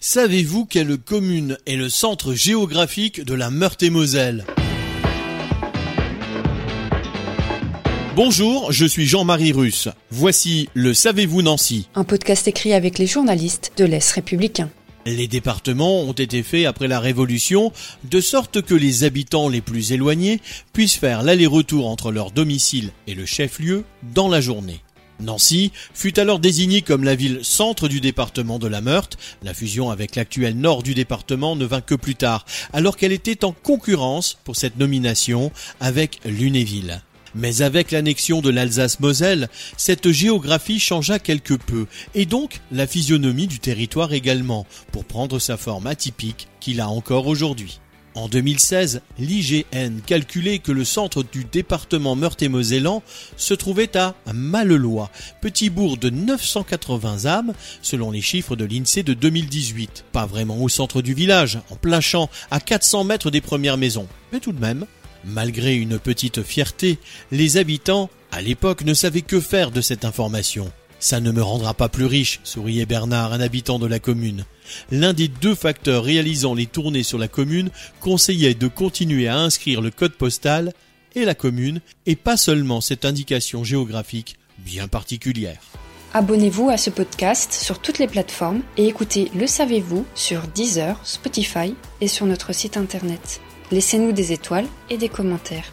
Savez-vous quelle commune est le centre géographique de la Meurthe-et-Moselle? Bonjour, je suis Jean-Marie Russe. Voici le Savez-vous Nancy Un podcast écrit avec les journalistes de l'Est républicain. Les départements ont été faits après la Révolution, de sorte que les habitants les plus éloignés puissent faire l'aller-retour entre leur domicile et le chef-lieu dans la journée. Nancy fut alors désignée comme la ville centre du département de la Meurthe. La fusion avec l'actuel nord du département ne vint que plus tard, alors qu'elle était en concurrence pour cette nomination avec Lunéville. Mais avec l'annexion de l'Alsace-Moselle, cette géographie changea quelque peu, et donc la physionomie du territoire également, pour prendre sa forme atypique qu'il a encore aujourd'hui. En 2016, l'IGN calculait que le centre du département Meurthe-et-Mosellan se trouvait à Malelois, petit bourg de 980 âmes, selon les chiffres de l'INSEE de 2018. Pas vraiment au centre du village, en plein champ, à 400 mètres des premières maisons. Mais tout de même, malgré une petite fierté, les habitants, à l'époque, ne savaient que faire de cette information. Ça ne me rendra pas plus riche, souriait Bernard, un habitant de la commune. L'un des deux facteurs réalisant les tournées sur la commune conseillait de continuer à inscrire le code postal et la commune, et pas seulement cette indication géographique bien particulière. Abonnez-vous à ce podcast sur toutes les plateformes et écoutez Le Savez-vous sur Deezer, Spotify et sur notre site internet. Laissez-nous des étoiles et des commentaires.